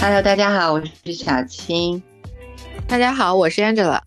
Hello，大家好，我是小青。大家好，我是 Angela。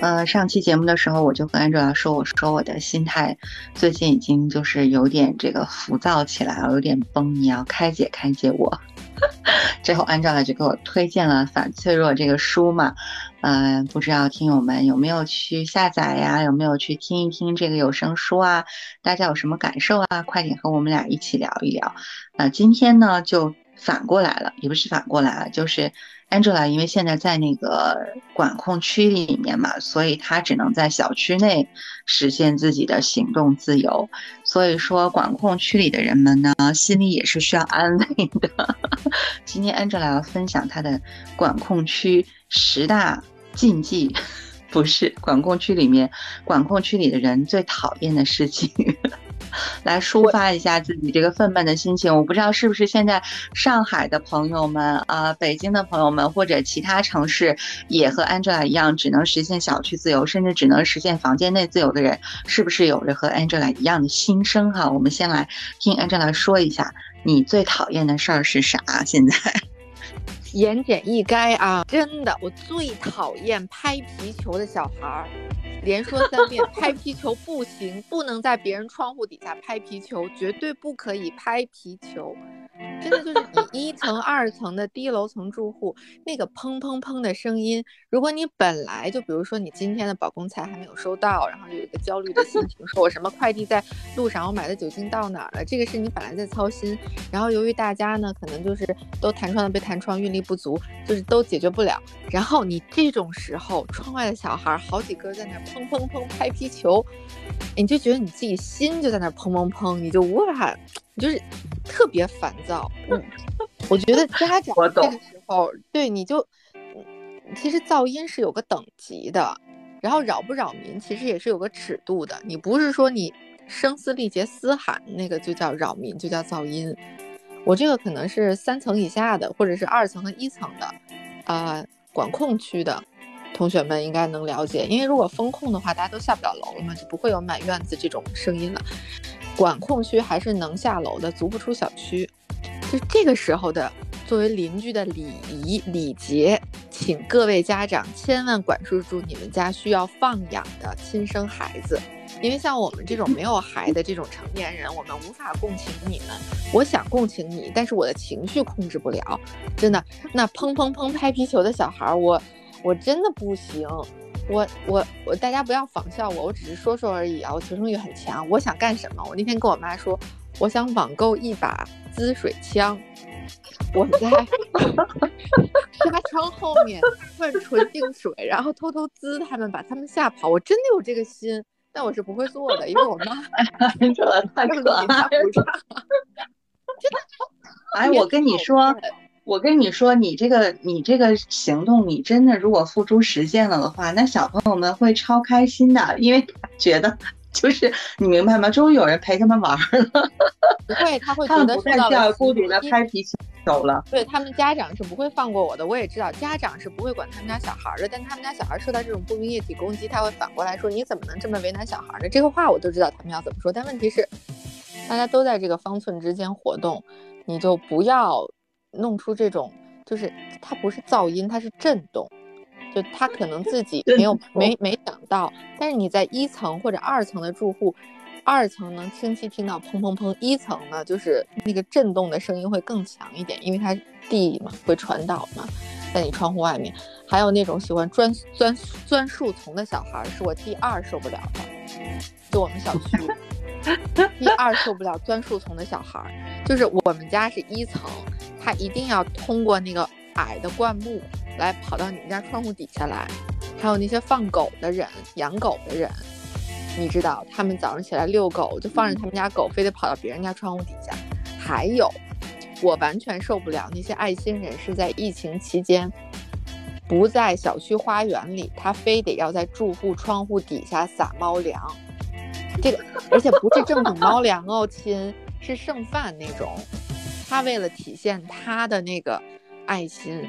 呃，上期节目的时候，我就跟 Angela 说，我说我的心态最近已经就是有点这个浮躁起来了，有点崩，你要开解开解我。之后 Angela 就给我推荐了《反脆弱》这个书嘛，嗯，不知道听友们有没有去下载呀？有没有去听一听这个有声书啊？大家有什么感受啊？快点和我们俩一起聊一聊。那今天呢，就反过来了，也不是反过来了，就是。Angela 因为现在在那个管控区里面嘛，所以她只能在小区内实现自己的行动自由。所以说，管控区里的人们呢，心里也是需要安慰的。今天 Angela 要分享她的管控区十大禁忌，不是管控区里面管控区里的人最讨厌的事情。来抒发一下自己这个愤懑的心情。我不知道是不是现在上海的朋友们啊，北京的朋友们，或者其他城市也和 Angela 一样，只能实现小区自由，甚至只能实现房间内自由的人，是不是有着和 Angela 一样的心声？哈，我们先来听 Angela 说一下，你最讨厌的事儿是啥？现在言简意赅啊，真的，我最讨厌拍皮球的小孩儿。连说三遍，拍皮球不行，不能在别人窗户底下拍皮球，绝对不可以拍皮球。真的就是你一层、二层的低楼层住户，那个砰砰砰的声音，如果你本来就比如说你今天的保供菜还没有收到，然后有一个焦虑的心情，说我什么快递在路上，我买的酒精到哪儿了？这个是你本来在操心，然后由于大家呢可能就是都弹窗的被弹窗，运力不足，就是都解决不了。然后你这种时候，窗外的小孩好几个在那砰砰砰拍皮球，你就觉得你自己心就在那砰砰砰，你就无法。就是特别烦躁，嗯，我觉得家长这个时候对你就，其实噪音是有个等级的，然后扰不扰民其实也是有个尺度的，你不是说你声嘶力竭嘶喊那个就叫扰民，就叫噪音。我这个可能是三层以下的，或者是二层和一层的，啊，管控区的同学们应该能了解，因为如果封控的话，大家都下不了楼了嘛，就不会有满院子这种声音了。管控区还是能下楼的，足不出小区。就这个时候的，作为邻居的礼仪礼节，请各位家长千万管束住你们家需要放养的亲生孩子，因为像我们这种没有孩的这种成年人，我们无法共情你们。我想共情你，但是我的情绪控制不了，真的。那砰砰砰拍皮球的小孩，我我真的不行。我我我，大家不要仿效我，我只是说说而已啊！我求生欲很强，我想干什么？我那天跟我妈说，我想网购一把滋水枪，我在纱 窗后面灌纯净水，然后偷偷滋他们，把他们吓跑。我真的有这个心，但我是不会做的，因为我妈 这太可爱了，真的。哎，我跟你说。我跟你说，你这个你这个行动，你真的如果付诸实践了的话，那小朋友们会超开心的，因为觉得就是你明白吗？终于有人陪他们玩了。不会，他会 觉得不再叫孤独的拍皮球了。对他们家长是不会放过我的，我也知道家长是不会管他们家小孩的，但他们家小孩受到这种不明液体攻击，他会反过来说你怎么能这么为难小孩呢？这个话我都知道他们要怎么说，但问题是大家都在这个方寸之间活动，你就不要。弄出这种，就是它不是噪音，它是震动，就他可能自己没有没没想到，但是你在一层或者二层的住户，二层能清晰听到砰砰砰，一层呢就是那个震动的声音会更强一点，因为它地嘛会传导嘛，在你窗户外面，还有那种喜欢钻钻钻树丛的小孩，是我第二受不了的，就我们小区 第二受不了钻树丛的小孩，就是我们家是一层。他一定要通过那个矮的灌木来跑到你们家窗户底下来，还有那些放狗的人、养狗的人，你知道，他们早上起来遛狗，就放着他们家狗，非得跑到别人家窗户底下。还有，我完全受不了那些爱心人士在疫情期间不在小区花园里，他非得要在住户窗户底下撒猫粮。这个，而且不是正经猫粮哦，亲，是剩饭那种。他为了体现他的那个爱心，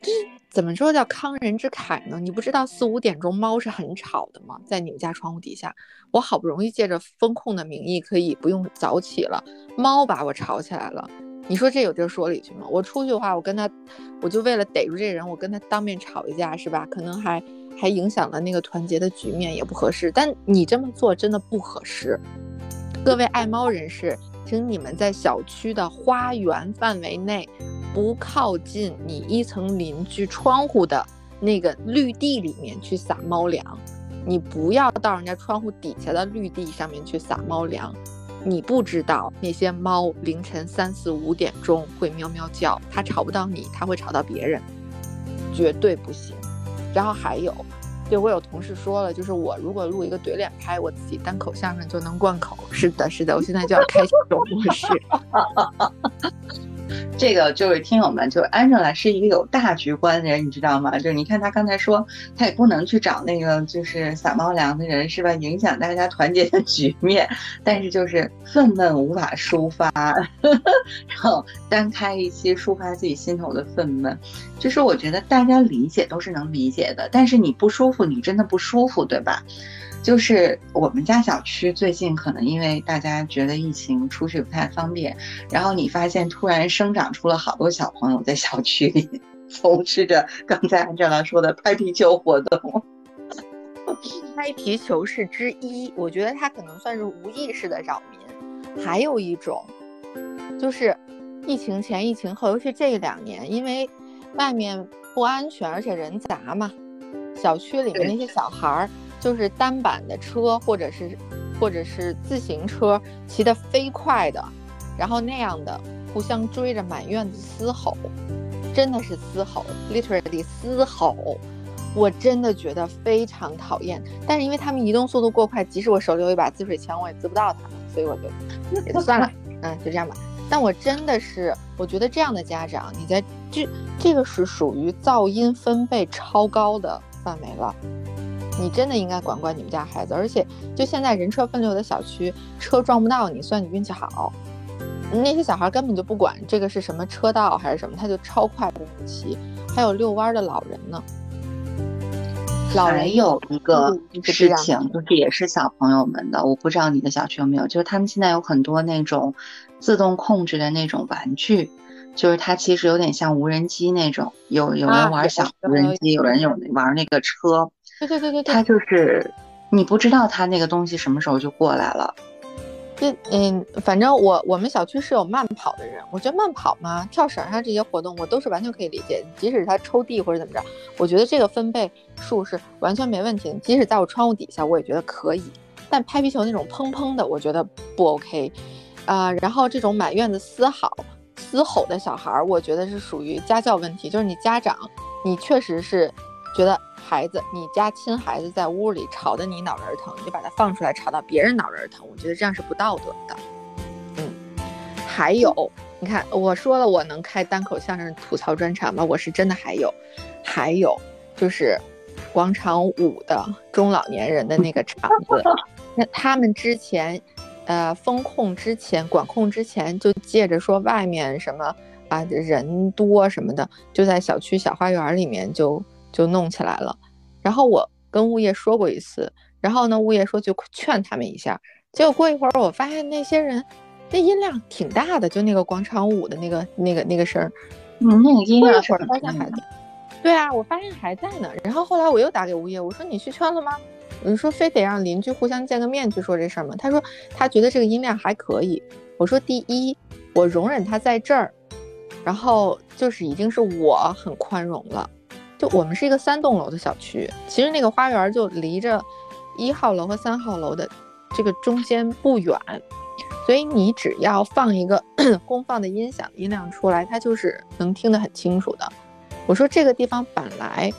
这怎么说叫慷人之慨呢？你不知道四五点钟猫是很吵的吗？在你们家窗户底下，我好不容易借着风控的名义可以不用早起了，猫把我吵起来了。你说这有地儿说理去吗？我出去的话，我跟他，我就为了逮住这人，我跟他当面吵一架，是吧？可能还还影响了那个团结的局面，也不合适。但你这么做真的不合适。各位爱猫人士，请你们在小区的花园范围内，不靠近你一层邻居窗户的那个绿地里面去撒猫粮。你不要到人家窗户底下的绿地上面去撒猫粮，你不知道那些猫凌晨三四五点钟会喵喵叫，它吵不到你，它会吵到别人，绝对不行。然后还有，对我有同事说了，就是我如果录一个怼脸拍，我自己单口相声就能贯口。是的，是的，我现在就要开这种模式。这个就是听友们，就是 Angela 是一个有大局观的人，你知道吗？就是你看他刚才说，他也不能去找那个就是撒猫粮的人，是吧？影响大家团结的局面。但是就是愤懑无法抒发，然后单开一期抒发自己心头的愤懑，就是我觉得大家理解都是能理解的。但是你不舒服，你真的不舒服，对吧？就是我们家小区最近可能因为大家觉得疫情出去不太方便，然后你发现突然生长出了好多小朋友在小区里从事着刚才按照他说的拍皮球活动。拍皮球是之一，我觉得它可能算是无意识的扰民。还有一种，就是疫情前、疫情后，尤其这两年，因为外面不安全，而且人杂嘛，小区里面那些小孩儿。就是单板的车，或者是，或者是自行车骑得飞快的，然后那样的互相追着满院子嘶吼，真的是嘶吼，literally 嘶吼，我真的觉得非常讨厌。但是因为他们移动速度过快，即使我手里有一把滋水枪，我也滋不到他们，所以我就 也就算了，嗯，就这样吧。但我真的是，我觉得这样的家长，你在这这个是属于噪音分贝超高的范围了。你真的应该管管你们家孩子，而且就现在人车分流的小区，车撞不到你算你运气好。那些小孩根本就不管这个是什么车道还是什么，他就超快的骑。还有遛弯的老人呢。老人有一个事情，就是也是小朋友们的，我不知道你的小区有没有，就是他们现在有很多那种自动控制的那种玩具，就是它其实有点像无人机那种，有有人玩小无人机，有人有玩那个车。对对对对对，他就是你不知道它那个东西什么时候就过来了。这嗯，反正我我们小区是有慢跑的人，我觉得慢跑嘛，跳绳啊这些活动我都是完全可以理解。即使他抽地或者怎么着，我觉得这个分贝数是完全没问题的。即使在我窗户底下，我也觉得可以。但拍皮球那种砰砰的，我觉得不 OK 啊。然后这种满院子嘶吼嘶吼的小孩，我觉得是属于家教问题，就是你家长，你确实是觉得。孩子，你家亲孩子在屋里吵得你脑仁疼，你就把他放出来吵到别人脑仁疼，我觉得这样是不道德的。嗯，还有，你看我说了我能开单口相声吐槽专场吗？我是真的还有，还有就是广场舞的中老年人的那个场子，那他们之前，呃，风控之前管控之前就借着说外面什么啊人多什么的，就在小区小花园里面就。就弄起来了，然后我跟物业说过一次，然后呢，物业说就劝他们一下，结果过一会儿我发现那些人，那音量挺大的，就那个广场舞的那个那个那个声儿，嗯，那个音量会儿发现还在，对啊，我发现还在呢。然后后来我又打给物业，我说你去劝了吗？你说非得让邻居互相见个面去说这事儿吗？他说他觉得这个音量还可以。我说第一，我容忍他在这儿，然后就是已经是我很宽容了。我们是一个三栋楼的小区，其实那个花园就离着一号楼和三号楼的这个中间不远，所以你只要放一个 公放的音响音量出来，它就是能听得很清楚的。我说这个地方本来，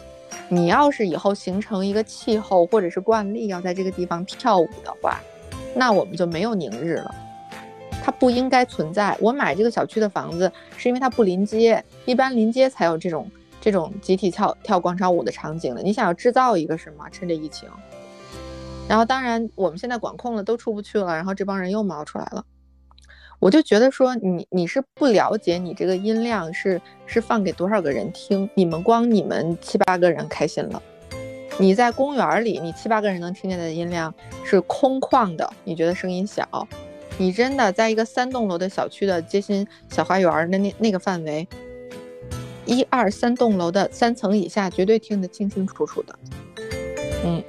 你要是以后形成一个气候或者是惯例，要在这个地方跳舞的话，那我们就没有宁日了，它不应该存在。我买这个小区的房子是因为它不临街，一般临街才有这种。这种集体跳跳广场舞的场景了，你想要制造一个什么？趁着疫情，然后当然我们现在管控了，都出不去了，然后这帮人又冒出来了。我就觉得说，你你是不了解你这个音量是是放给多少个人听？你们光你们七八个人开心了，你在公园里，你七八个人能听见的音量是空旷的，你觉得声音小？你真的在一个三栋楼的小区的街心小花园的那那个范围，一二三栋楼的三层以下绝对听得清清楚楚的。嗯，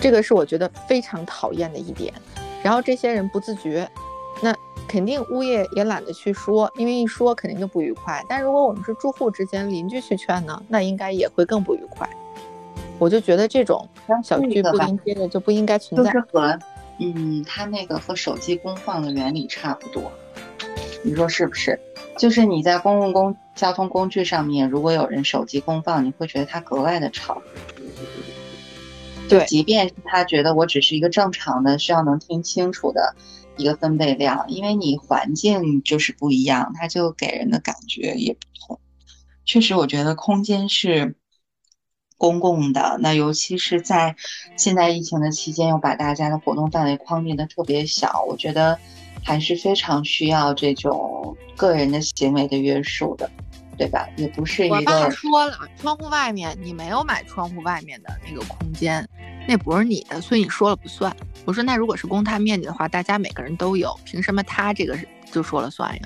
这个是我觉得非常讨厌的一点。然后这些人不自觉，那肯定物业也懒得去说，因为一说肯定就不愉快。但如果我们是住户之间邻居去劝呢，那应该也会更不愉快。我就觉得这种小区不连接的就不应该存在。就是和，嗯，它那个和手机公放的原理差不多，你说是不是？就是你在公共公交通工具上面，如果有人手机公放，你会觉得它格外的吵。对，即便是他觉得我只是一个正常的需要能听清楚的一个分贝量，因为你环境就是不一样，它就给人的感觉也不同。确实，我觉得空间是。公共的那，尤其是在现在疫情的期间，又把大家的活动范围框定的特别小，我觉得还是非常需要这种个人的行为的约束的，对吧？也不是一个。我爸说了，窗户外面你没有买窗户外面的那个空间，那不是你的，所以你说了不算。我说那如果是公摊面积的话，大家每个人都有，凭什么他这个就说了算呀？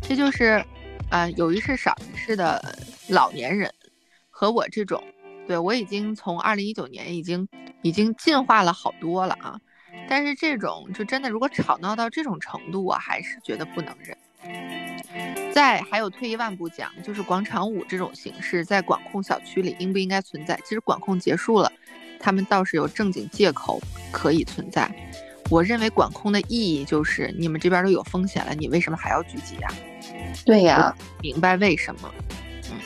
这就是，呃，有一事少一事的老年人和我这种。对我已经从二零一九年已经已经进化了好多了啊，但是这种就真的如果吵闹到这种程度，我还是觉得不能忍。再还有退一万步讲，就是广场舞这种形式在管控小区里应不应该存在？其实管控结束了，他们倒是有正经借口可以存在。我认为管控的意义就是你们这边都有风险了，你为什么还要聚集呀？对呀，明白为什么？嗯，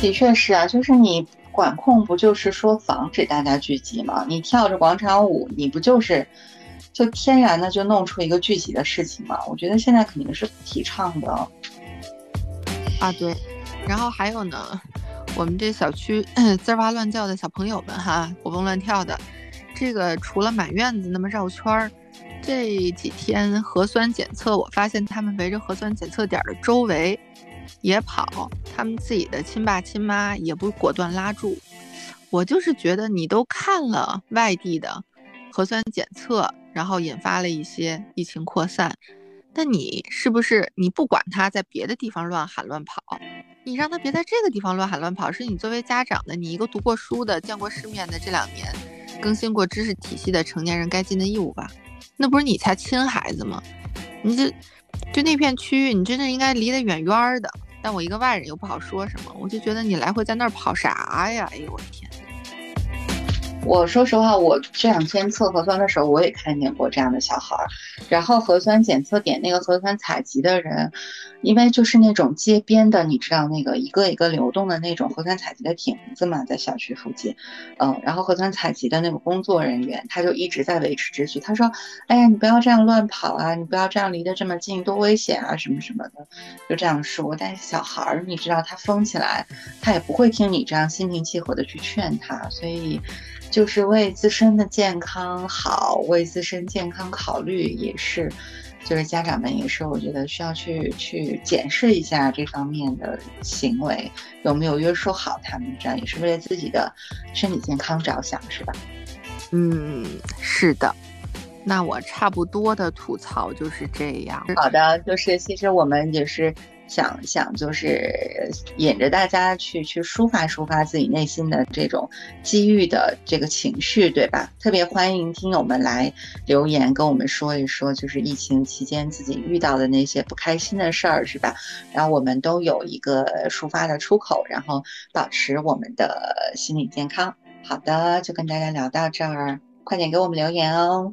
的确是啊，就是你。管控不就是说防止大家聚集吗？你跳着广场舞，你不就是就天然的就弄出一个聚集的事情嘛？我觉得现在肯定是不提倡的。啊，对。然后还有呢，我们这小区 滋哇乱叫的小朋友们哈，活蹦乱跳的，这个除了满院子那么绕圈儿，这几天核酸检测，我发现他们围着核酸检测点的周围。也跑，他们自己的亲爸亲妈也不果断拉住。我就是觉得你都看了外地的核酸检测，然后引发了一些疫情扩散，那你是不是你不管他在别的地方乱喊乱跑，你让他别在这个地方乱喊乱跑，是你作为家长的，你一个读过书的、见过世面的这两年更新过知识体系的成年人该尽的义务吧？那不是你才亲孩子吗？你这。就那片区域，你真的应该离得远远的。但我一个外人又不好说什么，我就觉得你来回在那儿跑啥呀？哎呦我的天！我说实话，我这两天测核酸的时候，我也看见过这样的小孩儿。然后核酸检测点那个核酸采集的人，因为就是那种街边的，你知道那个一个一个流动的那种核酸采集的亭子嘛，在小区附近，嗯，然后核酸采集的那个工作人员他就一直在维持秩序。他说：“哎呀，你不要这样乱跑啊，你不要这样离得这么近，多危险啊，什么什么的。”就这样说。但是小孩儿，你知道他疯起来，他也不会听你这样心平气和的去劝他，所以。就是为自身的健康好，为自身健康考虑也是，就是家长们也是，我觉得需要去去检视一下这方面的行为有没有约束好他们，这样也是为了自己的身体健康着想，是吧？嗯，是的。那我差不多的吐槽就是这样。好的，就是其实我们也是。想想就是引着大家去去抒发抒发自己内心的这种机遇的这个情绪，对吧？特别欢迎听友们来留言跟我们说一说，就是疫情期间自己遇到的那些不开心的事儿，是吧？然后我们都有一个抒发的出口，然后保持我们的心理健康。好的，就跟大家聊到这儿，快点给我们留言哦。